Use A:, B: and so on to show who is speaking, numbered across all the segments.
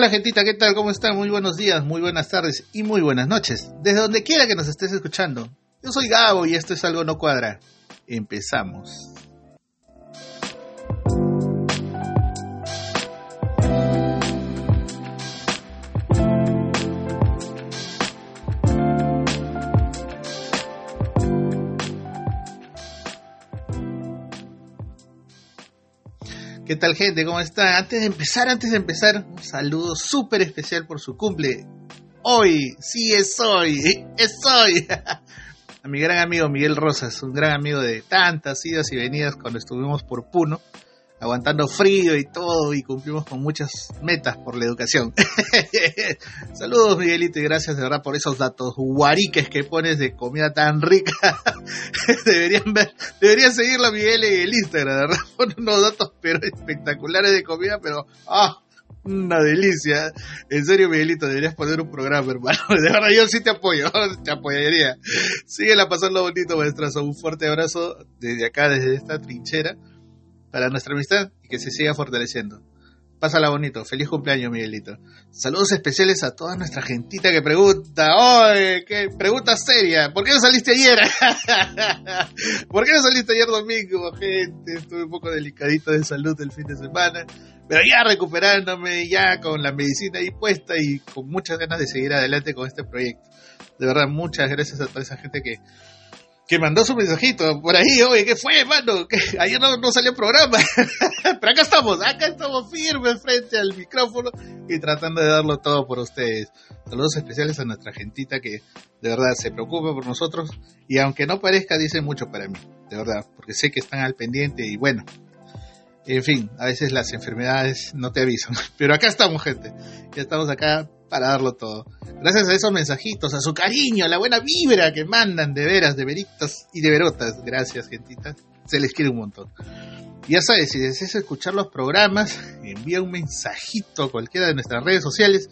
A: Hola gentita, ¿qué tal? ¿Cómo están? Muy buenos días, muy buenas tardes y muy buenas noches. Desde donde quiera que nos estés escuchando. Yo soy Gabo y esto es Algo No Cuadra. Empezamos. ¿Qué tal gente? ¿Cómo está? Antes de empezar, antes de empezar, un saludo súper especial por su cumple. Hoy, sí es hoy, es hoy. A mi gran amigo Miguel Rosas, un gran amigo de tantas idas y venidas cuando estuvimos por Puno aguantando frío y todo, y cumplimos con muchas metas por la educación. Saludos, Miguelito, y gracias de verdad por esos datos guariques que pones de comida tan rica. deberían ver, deberían seguirlo Miguel en el Instagram, de verdad, pone unos datos pero espectaculares de comida, pero ah, una delicia. En serio, Miguelito, deberías poner un programa, hermano. De verdad, yo sí te apoyo, te apoyaría. Síguela pasando bonito, maestrazo. Un fuerte abrazo desde acá, desde esta trinchera para nuestra amistad y que se siga fortaleciendo. Pásala bonito, feliz cumpleaños Miguelito. Saludos especiales a toda nuestra gentita que pregunta, ¡Oye! ¿Qué pregunta seria? ¿Por qué no saliste ayer? ¿Por qué no saliste ayer domingo, gente? Estuve un poco delicadito de salud el fin de semana, pero ya recuperándome, ya con la medicina ahí puesta y con muchas ganas de seguir adelante con este proyecto. De verdad, muchas gracias a toda esa gente que que mandó su mensajito por ahí, oye, ¿qué fue, mano? que Ayer no, no salió programa. Pero acá estamos, acá estamos firmes frente al micrófono y tratando de darlo todo por ustedes. Saludos especiales a nuestra gentita que de verdad se preocupa por nosotros y aunque no parezca, dice mucho para mí, de verdad, porque sé que están al pendiente y bueno. En fin, a veces las enfermedades no te avisan. Pero acá estamos, gente. Ya estamos acá para darlo todo. Gracias a esos mensajitos, a su cariño, a la buena vibra que mandan de veras, de veritas y de verotas. Gracias, gentita. Se les quiere un montón. Ya sabes, si deseas escuchar los programas, envía un mensajito a cualquiera de nuestras redes sociales.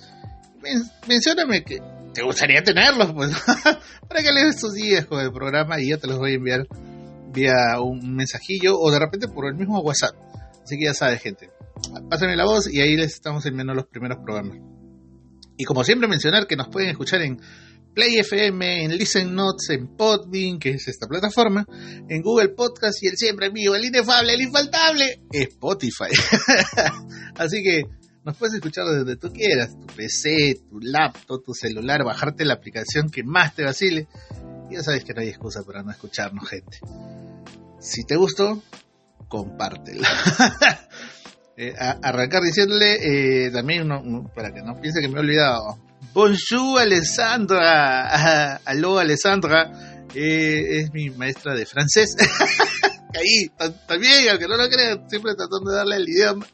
A: Men mencióname que te gustaría tenerlos, pues, para que lees estos días con el programa y ya te los voy a enviar vía un mensajillo o de repente por el mismo WhatsApp. Así que ya sabes, gente. Pásenme la voz y ahí les estamos enviando los primeros programas. Y como siempre mencionar que nos pueden escuchar en Play FM, en Listen Notes, en Podbean, que es esta plataforma, en Google Podcast y el siempre vivo, el inefable, el infaltable, Spotify. Así que nos puedes escuchar desde tú quieras, tu PC, tu laptop, tu celular, bajarte la aplicación que más te vacile. Ya sabes que no hay excusa para no escucharnos, gente. Si te gustó, compártela. Eh, arrancar diciéndole eh, también, para que no piense que me he olvidado. Bonjour Alessandra. Aló Alessandra. Eh, es mi maestra de francés. Ahí, también, aunque no lo crean, siempre tratando de darle el idioma.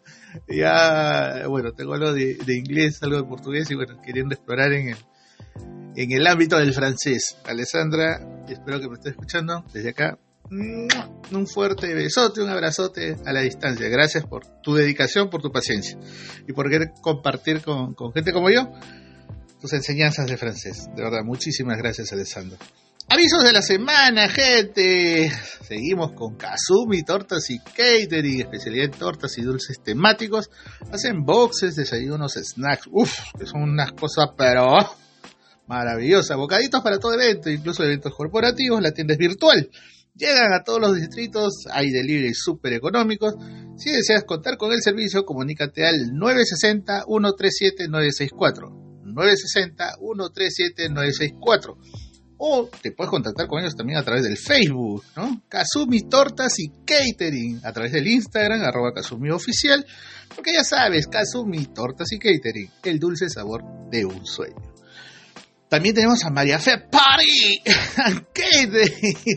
A: Ya, bueno, tengo algo de, de, inglés, algo de portugués y bueno, queriendo explorar en el, en el ámbito del francés. Alessandra, espero que me estés escuchando desde acá un fuerte besote, un abrazote a la distancia. Gracias por tu dedicación, por tu paciencia y por querer compartir con, gente como yo tus enseñanzas de francés. De verdad, muchísimas gracias, Alessandro. Avisos de la semana, gente. Seguimos con Kazumi, tortas y catering, especialidad en tortas y dulces temáticos. Hacen boxes, desayunos, snacks. Uf, que son unas cosas, pero maravillosas. Bocaditos para todo evento, incluso eventos corporativos. La tienda es virtual Llegan a todos los distritos, hay delivery súper económicos. Si deseas contar con el servicio, comunícate al 960-137-964. 960-137-964. O te puedes contactar con ellos también a través del Facebook, ¿no? Kazumi Tortas y Catering, a través del Instagram, arroba Kazumi Oficial, porque ya sabes, Kazumi Tortas y Catering, el dulce sabor de un sueño. También tenemos a María Fe Party, que de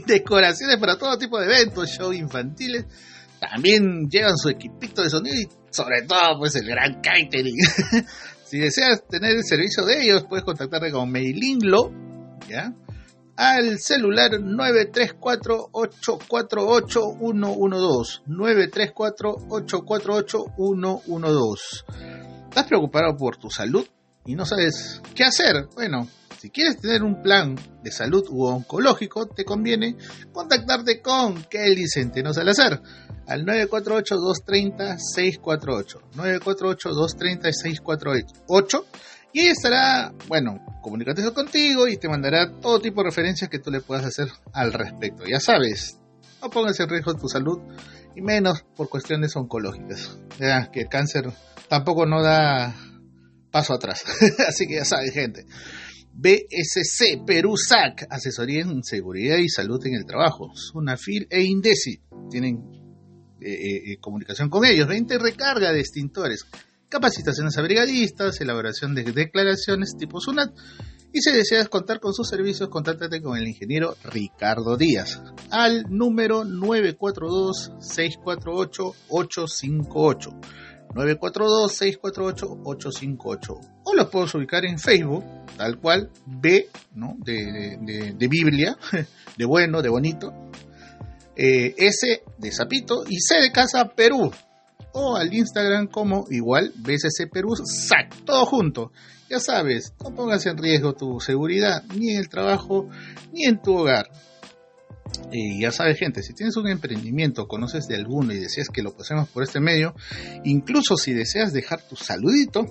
A: decoraciones para todo tipo de eventos, shows infantiles. También llevan su equipito de sonido y sobre todo pues el gran catering. si deseas tener el servicio de ellos, puedes contactarte con Mailinglo, ¿ya? Al celular 934-848-112. 934-848-112. ¿Estás preocupado por tu salud y no sabes qué hacer? Bueno, Si quieres tener un plan de salud u oncológico, te conviene contactarte con Kelly Centeno Salazar al 948-230-648. 948-230-648. Y estará, bueno, comunicándose contigo y te mandará todo tipo de referencias que tú le puedas hacer al respecto. Ya sabes, no pongas en riesgo tu salud y menos por cuestiones oncológicas. Ya, que el cáncer tampoco no da paso atrás. Así que ya sabes, gente. BSC Perú SAC, asesoría en seguridad y salud en el trabajo. Sunafil e Indesi tienen eh, eh, eh, comunicación con ellos. 20 recarga de extintores, capacitaciones a brigadistas, elaboración de declaraciones tipo SUNAT. Y si deseas contar con sus servicios, contáctate con el ingeniero Ricardo Díaz al número 942-648-858. 942-648-858. O los puedes ubicar en Facebook, tal cual, B, ¿no? De, Biblia, de bueno, de bonito. Eh, S de Zapito y C de Casa Perú. O al Instagram como igual BCC Perú SAC, todo junto. Ya sabes, no pongas en riesgo tu seguridad ni en el trabajo ni en tu hogar. Y ya sabes, gente, si tienes un emprendimiento, conoces de alguno y deseas que lo pasemos por este medio, incluso si deseas dejar tu saludito,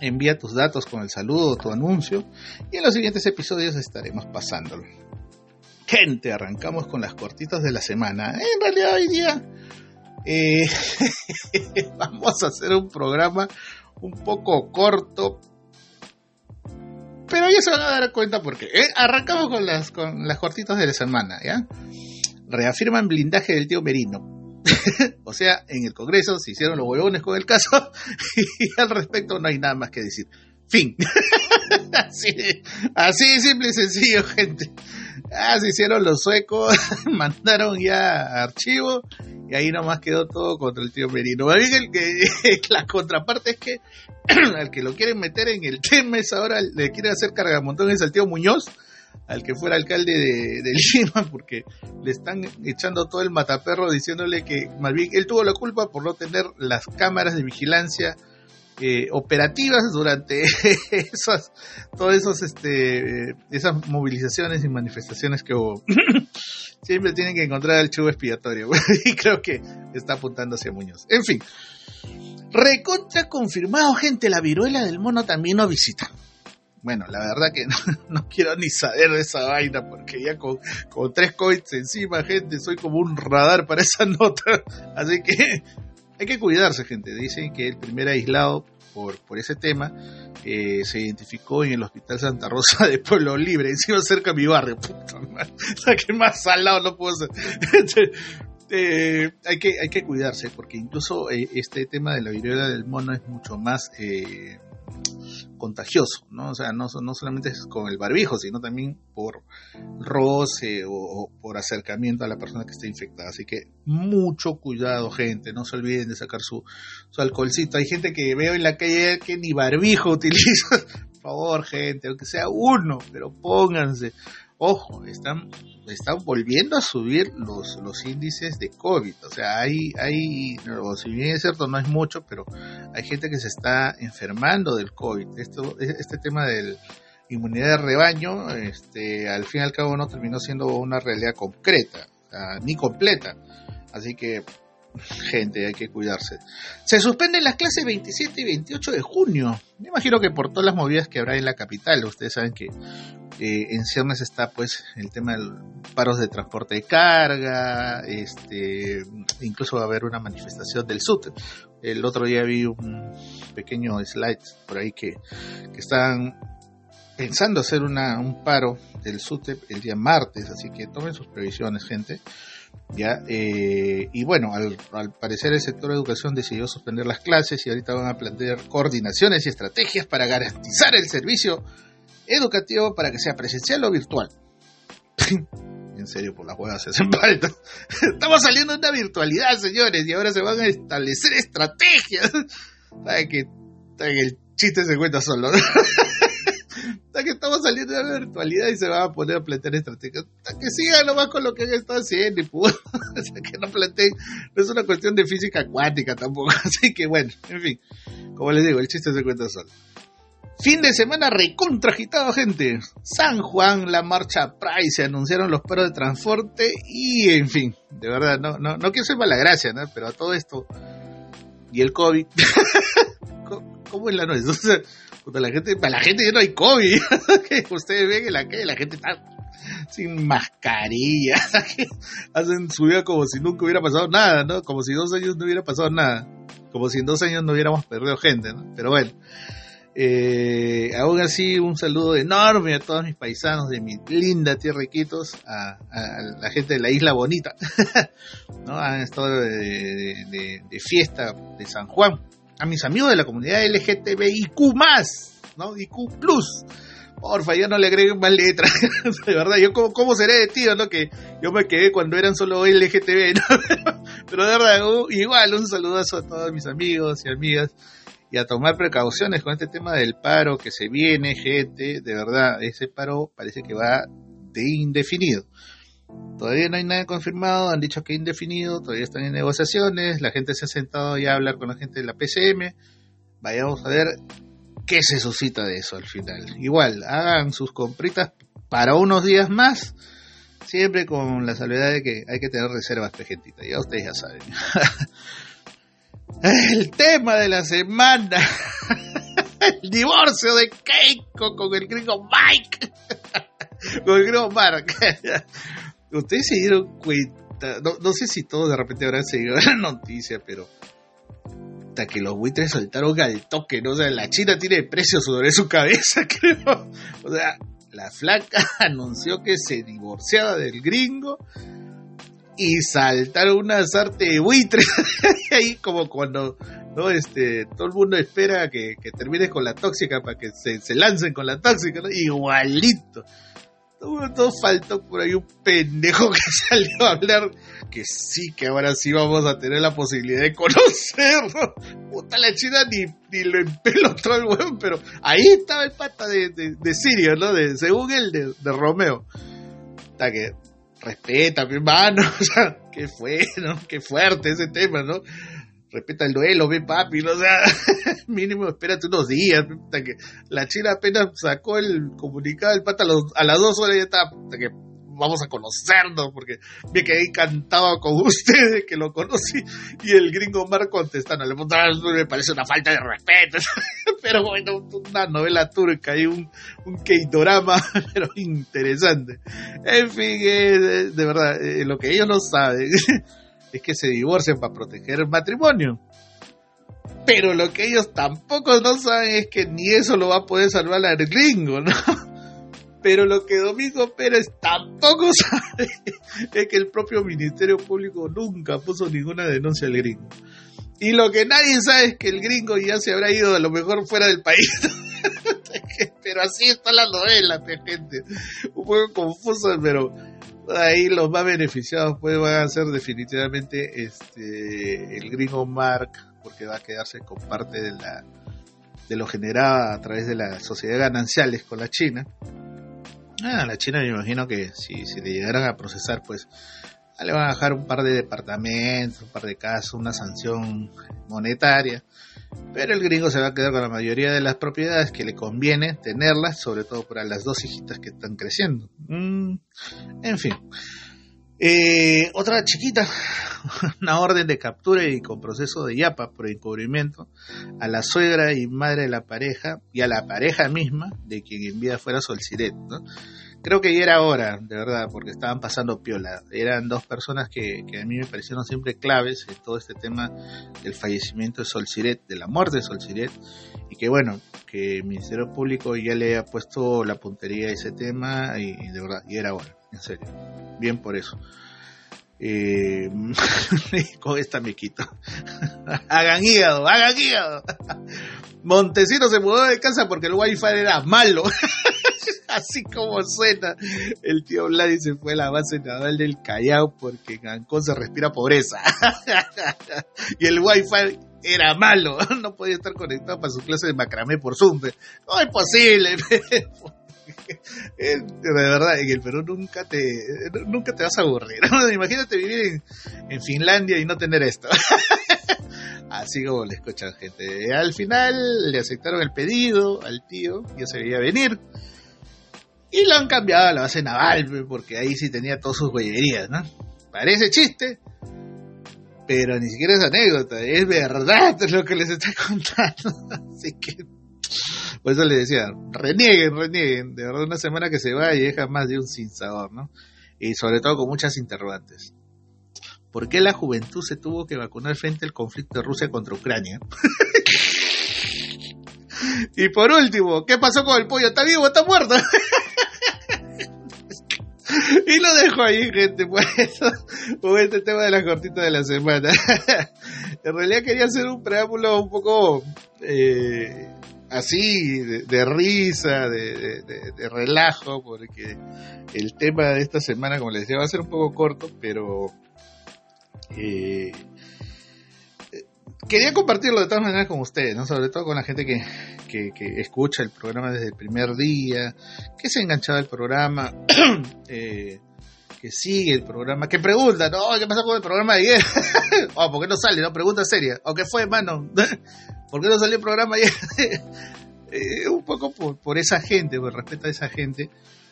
A: envía tus datos con el saludo o tu anuncio y en los siguientes episodios estaremos pasándolo. Gente, arrancamos con las cortitas de la semana. En realidad hoy día eh, vamos a hacer un programa un poco corto, pero ya se van a dar cuenta porque ¿eh? arrancamos con las, con las cortitas de la semana, ¿ya? Reafirman blindaje del tío Merino. o sea, en el Congreso se hicieron los huevones con el caso y al respecto no hay nada más que decir. Fin. así, así simple y sencillo, gente. Ah, se hicieron los suecos, mandaron ya archivo y ahí nomás quedó todo contra el tío Merino. el que, la contraparte es que al que lo quieren meter en el tema es ahora, le quieren hacer cargamontones al tío Muñoz, al que fuera alcalde de, Lima, porque le están echando todo el mataperro diciéndole que más él tuvo la culpa por no tener las cámaras de vigilancia eh, operativas durante esas, todas esos, este, esas movilizaciones y manifestaciones que hubo. Siempre tienen que encontrar el chubo expiatorio y creo que está apuntando hacia Muñoz. En fin, recontra confirmado, gente, la viruela del mono también no visita. Bueno, la verdad que no, quiero ni saber de esa vaina porque ya con, con tres COVID encima, gente, soy como un radar para esa nota. Así que hay que cuidarse, gente. Dicen que el primer aislado por, ese tema eh, se identificó en el Hospital Santa Rosa de Pueblo Libre, encima cerca de mi barrio. Puta madre. Que más salado no puedo ser. Eh, hay, que, hay que cuidarse, porque incluso eh, este tema de la viruela del mono es mucho más contagioso, ¿no? O sea, no, no solamente es con el barbijo, sino también por roce o, por acercamiento a la persona que está infectada. Así que mucho cuidado, gente. No se olviden de sacar su, su alcoholcito. Hay gente que veo en la calle que ni barbijo utiliza. Por favor, gente, aunque sea uno, pero pónganse ojo, están, están volviendo a subir los, los índices de COVID. O sea, hay, hay, si bien es cierto, no es mucho, pero hay gente que se está enfermando del COVID. Esto, este tema de inmunidad de rebaño, este, al fin y al cabo no terminó siendo una realidad concreta, ni completa. Así que gente, hay que cuidarse. Se suspenden las clases 27 y 28 de junio. Me imagino que por todas las movidas que habrá en la capital. Ustedes saben que eh, en ciernes está pues el tema de paros de transporte de carga, este, incluso va a haber una manifestación del SUT. El otro día vi un pequeño slide por ahí que, que están pensando hacer una, un paro del SUTEP el día martes, así que tomen sus previsiones, gente. ¿Ya? Eh, y bueno, al, parecer el sector de educación decidió suspender las clases y ahorita van a plantear coordinaciones y estrategias para garantizar el servicio educativo para que sea presencial o virtual. en serio, por las huevas se hacen falta. Estamos saliendo de una virtualidad, señores, y ahora se van a establecer estrategias. ¿Saben que, el chiste se cuenta solo? que estamos saliendo de la virtualidad y se van a poner a plantear estrategias. Que sigan nomás con lo que han estado haciendo y pues, que no planteen. No es una cuestión de física cuántica tampoco. Así que bueno, en fin, como les digo, el chiste se cuenta solo. Fin de semana recontra agitado, gente. San Juan, la marcha Price, se anunciaron los paros de transporte y, en fin, de verdad, no, no, no quiero ser mala gracia, ¿no? Pero a todo esto, y el COVID, ¿cómo es la noche? O sea, la gente, para la gente ya no hay COVID. Ustedes ven que la, que la gente está sin mascarilla. Hacen su vida como si nunca hubiera pasado nada, ¿no? Como si dos años no hubiera pasado nada. Como si en dos años no hubiéramos perdido gente, ¿no? Pero bueno. Eh, aún así, un saludo enorme a todos mis paisanos de mi linda tierra Iquitos, a, la gente de la isla bonita, ¿no? Han estado de, fiesta de San Juan, a mis amigos de la comunidad LGTBIQ+, ¿no? IQ+, porfa, ya no le agreguen más letras, de verdad, yo cómo, cómo seré de tío, ¿no? Que yo me quedé cuando eran solo LGTB, ¿no? Pero de verdad, igual, un saludazo a todos mis amigos y amigas y a tomar precauciones con este tema del paro que se viene, gente, de verdad, ese paro parece que va de indefinido. Todavía no hay nada confirmado, han dicho que indefinido, todavía están en negociaciones, la gente se ha sentado ya a hablar con la gente de la PCM, vayamos a ver qué se suscita de eso al final. Igual, hagan sus compritas para unos días más, siempre con la salvedad de que hay que tener reservas, pejentitas, ya ustedes ya saben. El tema de la semana. El divorcio de Keiko con el gringo Mike. Con el gringo Mark. Ustedes se dieron cuenta. No, sé si todos de repente habrán seguido la noticia, pero. Hasta que los buitres soltaron al toque, ¿no? O sea, la China tiene precio sobre su cabeza, creo. O sea, la flaca anunció que se divorciaba del gringo y saltar una sarte de buitres ahí como cuando no este todo el mundo espera que, que termines con la tóxica para que se, se lancen con la tóxica ¿no? igualito todo, faltó por ahí un pendejo que salió a hablar que sí, que ahora sí vamos a tener la posibilidad de conocerlo. Puta la china ni, ni lo empelotó el weón, pero ahí estaba el pata de, de, Sirio, ¿no? De, según él, de, de Romeo. Está que respeta, mi hermano, o sea, qué fue, ¿no? Qué fuerte ese tema, ¿no? Respeta el duelo, ve papi, ¿no? o sea, mínimo espérate unos días, que la China apenas sacó el comunicado del pata a, las dos horas ya estaba, que vamos a conocernos, porque me quedé encantado con ustedes que lo conocí, y el gringo Mar contestando, le me parece una falta de respeto, pero bueno, una novela turca y un, un K-drama, pero interesante. En fin, eh, de, verdad, eh, lo que ellos no saben es que se divorcian para proteger el matrimonio. Pero lo que ellos tampoco no saben es que ni eso lo va a poder salvar al gringo, ¿no? Pero lo que Domingo Pérez tampoco sabe es que el propio Ministerio Público nunca puso ninguna denuncia al gringo. Y lo que nadie sabe es que el gringo ya se habrá ido a lo mejor fuera del país. pero así está la novela, gente. Un poco confuso, pero ahí los más beneficiados pues van a ser definitivamente este el gringo Mark, porque va a quedarse con parte de la de lo generado a través de las sociedades gananciales con la China Ah, la China me imagino que si, si le llegaran a procesar, pues le van a dejar un par de departamentos, un par de casas, una sanción monetaria. Pero el gringo se va a quedar con la mayoría de las propiedades que le conviene tenerlas, sobre todo para las dos hijitas que están creciendo. Mm, en fin. Eh, otra chiquita, una orden de captura y con proceso de yapa por encubrimiento a la suegra y madre de la pareja y a la pareja misma de quien en vida fuera Solciret. ¿no? Creo que ya era hora, de verdad, porque estaban pasando piola. Eran dos personas que, que a mí me parecieron siempre claves en todo este tema del fallecimiento de Solciret, de la muerte de Solciret, y que bueno, que el Ministerio Público ya le ha puesto la puntería a ese tema y, de verdad, y era hora en serio. Bien por eso. Eh, con esta me quito. hagan hígado, hagan hígado. Montesino se mudó de casa porque el wifi era malo. Así como suena. El tío Vladi se fue a la base naval del Callao porque en Ancón se respira pobreza. y el wifi era malo. No podía estar conectado para su clase de macramé por Zoom. No es posible. de verdad, en el Perú nunca te, nunca te vas a aburrir. Imagínate vivir en, Finlandia y no tener esto. Así como le escuchan, gente. Al final le aceptaron el pedido al tío, ya se veía venir. Y lo han cambiado a la base naval, porque ahí sí tenía todas sus huellerías, ¿no? Parece chiste, pero ni siquiera es anécdota, es verdad lo que les estoy contando. Así que, por eso les decía, renieguen, renieguen. De verdad, una semana que se va y deja más de un sin sabor, ¿no? Y sobre todo con muchas interrogantes. ¿Por qué la juventud se tuvo que vacunar frente al conflicto de Rusia contra Ucrania? y por último, ¿qué pasó con el pollo? ¿Está vivo o está muerto? Y lo dejo ahí, gente, por eso, por este tema de la cortita de la semana. en realidad quería hacer un preámbulo un poco eh, así, de, risa, de, de, relajo, porque el tema de esta semana, como les decía, va a ser un poco corto, pero eh, quería compartirlo de todas maneras con ustedes, ¿no? sobre todo con la gente que, que, escucha el programa desde el primer día, que se ha enganchado al programa, eh, que sigue el programa, que pregunta, ¿no? ¿Qué pasó con el programa de ayer? oh, ¿por qué no sale? No, pregunta seria. ¿O qué fue, mano? ¿Por qué no salió el programa ayer? eh, un poco por, por, esa gente, por respeto a esa gente.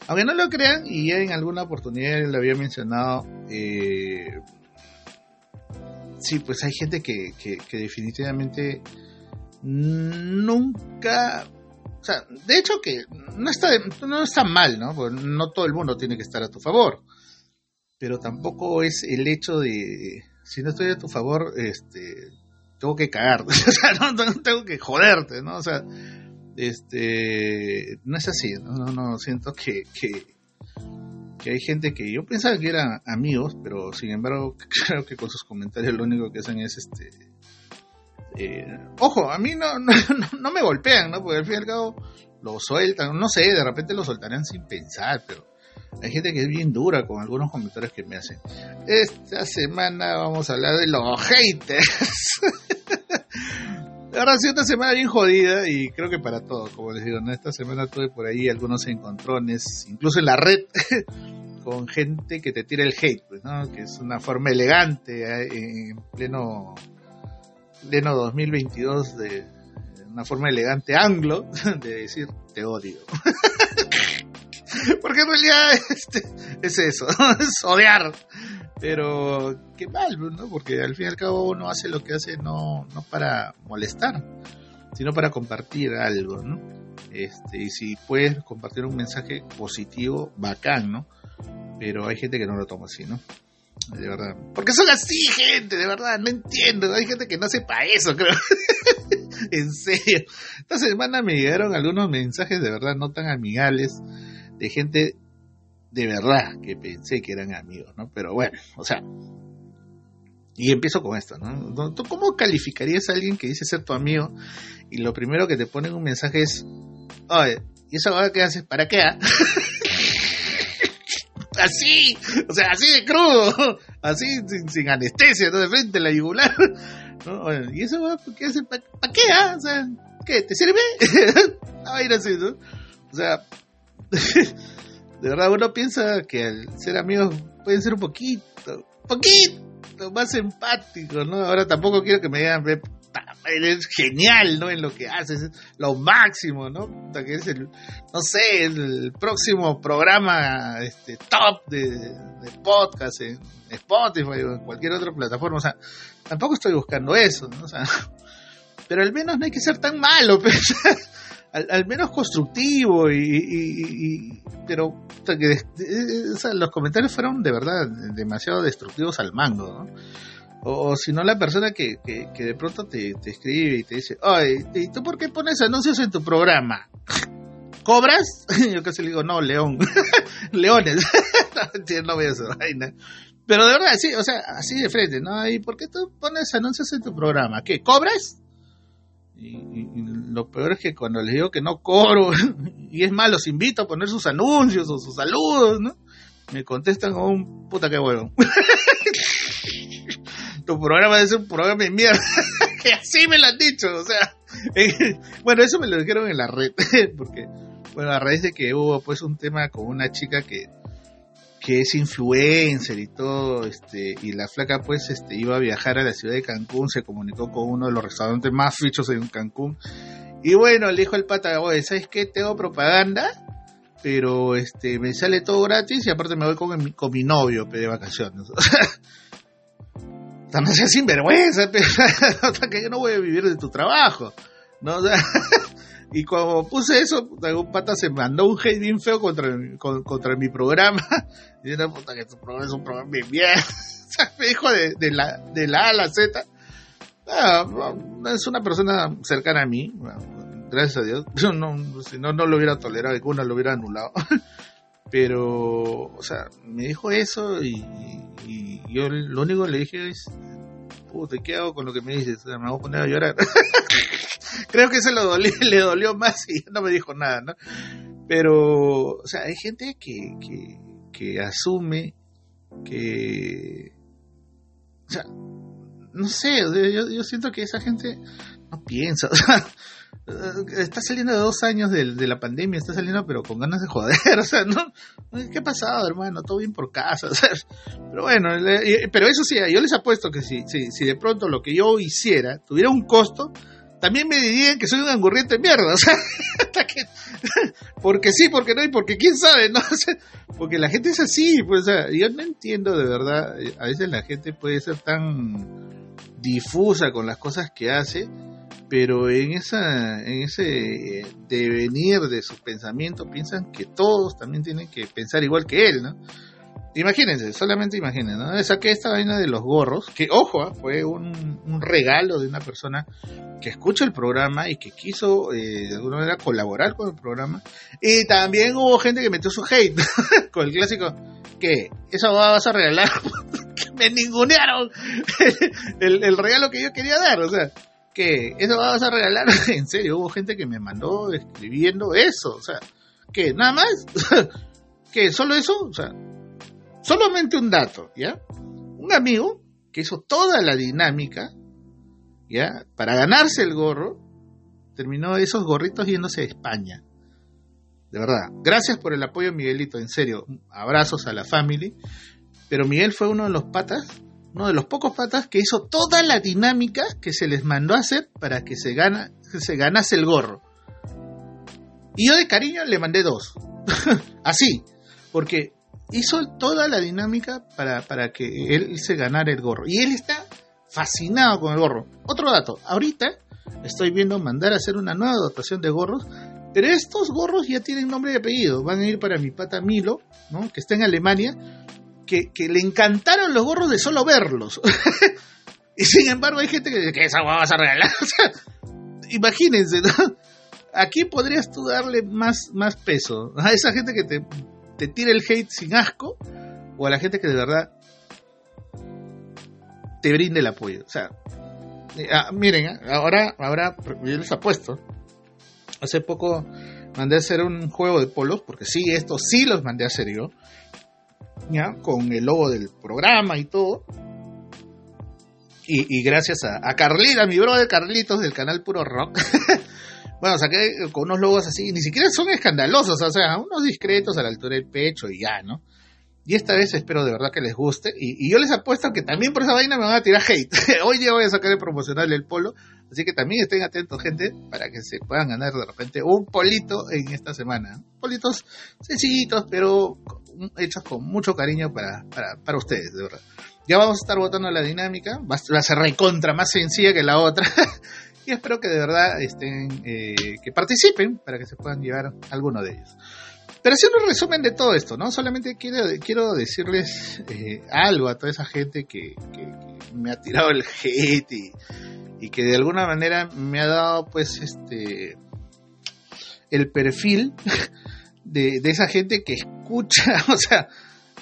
A: Aunque no lo crean, y ya en alguna oportunidad lo había mencionado, eh, sí, pues hay gente que, que, definitivamente nunca o sea, de hecho que no está, no está mal, ¿no? Porque no todo el mundo tiene que estar a tu favor. Pero tampoco es el hecho de, si no estoy a tu favor, este, tengo que cagar. o sea, no, tengo que joderte, ¿no? O sea, este, no es así, no, no, no siento que, que, hay gente que yo pensaba que eran amigos, pero sin embargo creo que con sus comentarios lo único que hacen es este... Eh, ojo, a mí no, no, no, me golpean, ¿no? Porque al fin y al cabo lo sueltan, no sé, de repente lo soltarán sin pensar, pero hay gente que es bien dura con algunos comentarios que me hacen. Esta semana vamos a hablar de los haters. Ahora sí, una semana bien jodida y creo que para todos, como les digo, esta semana tuve por ahí algunos encontrones, incluso en la red, con gente que te tira el hate, pues, ¿no? que es una forma elegante eh, en pleno, pleno 2022 de una forma elegante anglo de decir te odio. Porque en realidad este, es eso, es odiar. Pero qué mal, ¿no? Porque al fin y al cabo uno hace lo que hace no, no para molestar, sino para compartir algo, ¿no? Este, y si puedes compartir un mensaje positivo, bacán, ¿no? Pero hay gente que no lo toma así, ¿no? De verdad. Porque son así, gente, de verdad, no entiendo. Hay gente que no sepa eso, creo. en serio. Esta semana me llegaron algunos mensajes de verdad no tan amigables de gente de verdad que pensé que eran amigos, ¿no? Pero bueno, o sea, y empiezo con esto, ¿no? ¿Tú cómo calificarías a alguien que dice ser tu amigo y lo primero que te pone en un mensaje es, oye, ¿y esa cosa que haces? ¿Para qué? Ah? así, o sea, así de crudo, así sin, anestesia, ¿no? De frente la yugular. ¿no? ¿Y eso qué hace? ¿Para qué? Ah? O sea, ¿qué? ¿Te sirve? a ir así, ¿no? O sea, de verdad uno piensa que al ser amigos pueden ser un poquito, poquito más empáticos, ¿no? Ahora tampoco quiero que me digan, eres genial, ¿no? En lo que haces, lo máximo, ¿no? Que es el, no sé, el próximo programa este, top de, podcast en Spotify o en cualquier otra plataforma, o sea, tampoco estoy buscando eso, ¿no? O sea, pero al menos no hay que ser tan malo, pero, al, menos constructivo y, pero los comentarios fueron de verdad demasiado destructivos al mango o, si no la persona que, que, de pronto te, escribe y te dice ay ¿y tú por qué pones anuncios en tu programa? ¿cobras? yo casi le digo no león leones no, voy a hacer vaina pero de verdad, sí, o sea, así de frente, ¿no? ¿Y por qué tú pones anuncios en tu programa? ¿Qué? ¿Cobras? Y, lo peor es que cuando les digo que no cobro, y es más, los invito a poner sus anuncios o sus saludos, ¿no? Me contestan como un puta que bueno. Tu programa es un programa de mierda. que así me lo han dicho, o sea. bueno, eso me lo dijeron en la red, porque, bueno, a raíz de que hubo pues un tema con una chica que, que es influencer y todo, este, y la flaca pues este iba a viajar a la ciudad de Cancún, se comunicó con uno de los restaurantes más fichos en Cancún. Y bueno, le dijo al pata, oye, ¿sabes qué? Tengo propaganda, pero este me sale todo gratis y aparte me voy con con mi novio de vacaciones. También sea sinvergüenza, que yo no voy a vivir de tu trabajo. ¿no? y cuando puse eso, algún pata se mandó un hate bien feo contra, contra mi programa. Era puta que tu programa es un programa bien bien. me dijo de, de, la, de la A a la Z. Ah, es una persona cercana a mí, gracias a Dios. no, si no, no lo hubiera tolerado, uno lo hubiera anulado. Pero, o sea, me dijo eso y, yo lo único que le dije es, puta, ¿qué hago con lo que me dices? me voy a poner a llorar. Creo que se lo dolió, le dolió más y no me dijo nada, ¿no? Pero, o sea, hay gente que, que, que asume que, o sea, no sé, yo, yo siento que esa gente no piensa, o sea, está saliendo de dos años de, la pandemia, está saliendo pero con ganas de joder, o sea, ¿no? ¿Qué ha pasado, hermano? Todo bien por casa, o sea, pero bueno, pero eso sí, yo les apuesto que si, si, si de pronto lo que yo hiciera tuviera un costo, también me dirían que soy un angurriente de mierda, o sea, porque sí, porque no, y porque quién sabe, ¿no? porque la gente es así, pues, o sea, yo no entiendo de verdad, a veces la gente puede ser tan difusa con las cosas que hace, pero en esa en ese devenir de sus pensamientos piensan que todos también tienen que pensar igual que él, ¿no? Imagínense, solamente imaginen, ¿no? Saqué esta vaina de los gorros, que ojo, ¿ah? fue un, un, regalo de una persona que escucha el programa y que quiso eh, de alguna manera colaborar con el programa. Y también hubo gente que metió su hate con el clásico, que ¿Eso vas a regalar? me ningunearon el, el regalo que yo quería dar, o sea, que eso vas a regalar. en serio, hubo gente que me mandó escribiendo eso. O sea, que nada más. que solo eso. O sea, solamente un dato, ¿ya? Un amigo que hizo toda la dinámica, ¿ya? Para ganarse el gorro, terminó esos gorritos yéndose a España. De verdad. Gracias por el apoyo, Miguelito. En serio, abrazos a la family. Pero Miguel fue uno de los patas uno de los pocos patas que hizo toda la dinámica que se les mandó a hacer para que se, gana, se ganase el gorro. Y yo de cariño le mandé dos. Así, porque hizo toda la dinámica para, para que él se ganara el gorro. Y él está fascinado con el gorro. Otro dato, ahorita estoy viendo mandar a hacer una nueva dotación de gorros, pero estos gorros ya tienen nombre y apellido. Van a ir para mi pata Milo, ¿no? que está en Alemania, que, le encantaron los gorros de solo verlos. y sin embargo hay gente que dice que esa vas a regalar. imagínense, ¿no? Aquí podrías tú darle más, más peso a esa gente que te, te tira el hate sin asco o a la gente que de verdad te brinde el apoyo. O sea, eh, ah, miren, ¿eh? ahora, ahora yo les apuesto. Hace poco mandé a hacer un juego de polos, porque sí, estos sí los mandé a hacer yo con el logo del programa y todo. Y, gracias a, a, Carlita, mi brother Carlitos del canal Puro Rock. bueno, saqué con unos logos así, ni siquiera son escandalosos, o sea, unos discretos a la altura del pecho y ya, ¿no? Y esta vez espero de verdad que les guste. Y, yo les apuesto que también por esa vaina me van a tirar hate. Hoy día voy a sacar el promocional del polo. Así que también estén atentos, gente, para que se puedan ganar de repente un polito en esta semana. Politos sencillitos, pero hechos con mucho cariño para, para, ustedes, de verdad. Ya vamos a estar votando la dinámica, va a ser recontra más sencilla que la otra. y espero que de verdad estén, eh, que participen para que se puedan llevar alguno de ellos. Pero haciendo un resumen de todo esto, ¿no? Solamente quiero, quiero decirles eh, algo a toda esa gente que, me ha tirado el hate y, y, que de alguna manera me ha dado, pues, este, el perfil de, esa gente que escucha, o sea,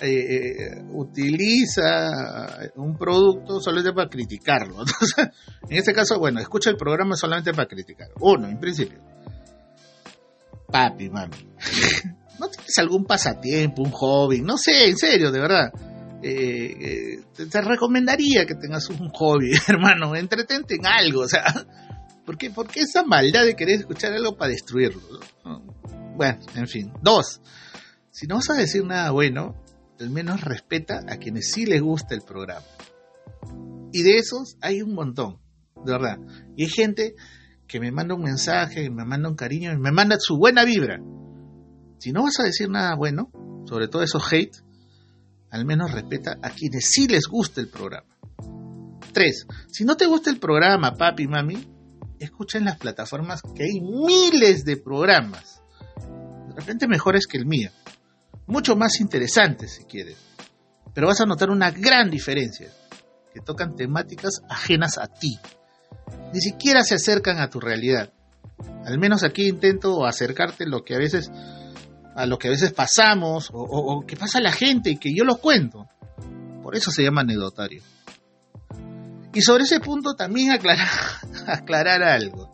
A: eh, eh, utiliza un producto solamente para criticarlo. en este caso, bueno, escucha el programa solamente para criticar. Uno, en principio. Papi, mami. ¿No tienes algún pasatiempo, un hobby? No sé, en serio, de verdad. Eh, te, recomendaría que tengas un hobby, hermano. Entretente en algo, o sea. ¿Por qué, ¿Por qué esa maldad de querer escuchar algo para destruirlo? Bueno, en fin. Dos, si no vas a decir nada bueno, al menos respeta a quienes sí les gusta el programa. Y de esos hay un montón, de verdad. Y hay gente que me manda un mensaje, me manda un cariño, me manda su buena vibra. Si no vas a decir nada bueno, sobre todo esos hate, al menos respeta a quienes sí les gusta el programa. 3. Si no te gusta el programa, papi, mami, escucha en las plataformas que hay miles de programas. De repente mejores que el mío. Mucho más interesantes, si quieres. Pero vas a notar una gran diferencia. Que tocan temáticas ajenas a ti. Ni siquiera se acercan a tu realidad. Al menos aquí intento acercarte lo que a veces a lo que a veces pasamos o, o que pasa a la gente y que yo lo cuento. Por eso se llama anecdotario. Y sobre ese punto también aclarar, aclarar algo.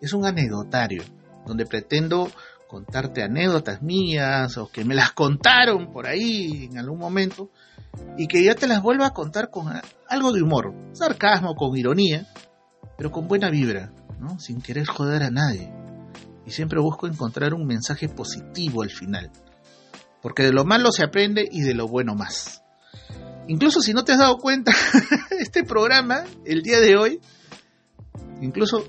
A: Es un anecdotario, donde pretendo contarte anécdotas mías o que me las contaron por ahí en algún momento y que ya te las vuelva a contar con algo de humor, sarcasmo, con ironía, pero con buena vibra, ¿no? sin querer joder a nadie. Y siempre busco encontrar un mensaje positivo al final, porque de lo malo se aprende y de lo bueno más. Incluso si no te has dado cuenta, este programa, el día de hoy, incluso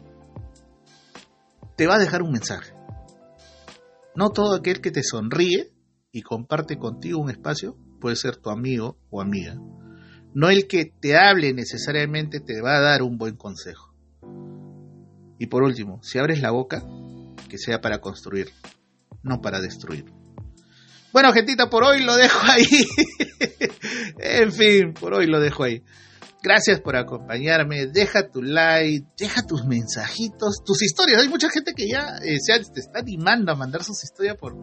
A: te va a dejar un mensaje. No todo aquel que te sonríe y comparte contigo un espacio puede ser tu amigo o amiga. No el que te hable necesariamente te va a dar un buen consejo. Y por último, si abres la boca, que sea para construir, no para destruir. Bueno, gentita, por hoy lo dejo ahí. en fin, por hoy lo dejo ahí. Gracias por acompañarme. Deja tu like, deja tus mensajitos, tus historias. Hay mucha gente que ya eh, se te está animando a mandar sus historias por,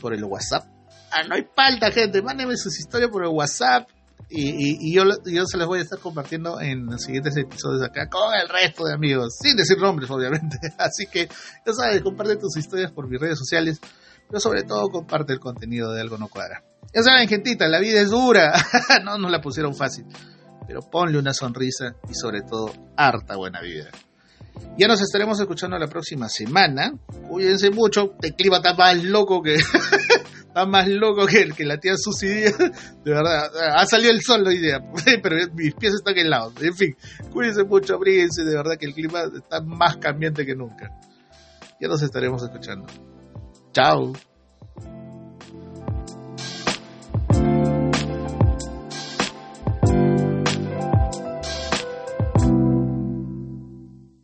A: por el WhatsApp. Ah, no hay falta, gente. Mándenme sus historias por el WhatsApp. Y, yo, yo se las voy a estar compartiendo en los siguientes episodios acá con el resto de amigos, sin decir nombres, obviamente. Así que, ya sabes, comparte tus historias por mis redes sociales pero sobre todo comparte el contenido de Algo No Cuadra. Ya saben, gentita, la vida es dura, no nos la pusieron fácil, pero ponle una sonrisa y sobre todo harta buena vida. Ya nos estaremos escuchando la próxima semana. Cuídense mucho, este clima está más loco que... está más loco que que la tía Susi De verdad, ha salido el sol hoy día, pero mis pies están helados. En fin, cuídense mucho, abríguense, de verdad que el clima está más cambiante que nunca. Ya nos estaremos escuchando. Chao.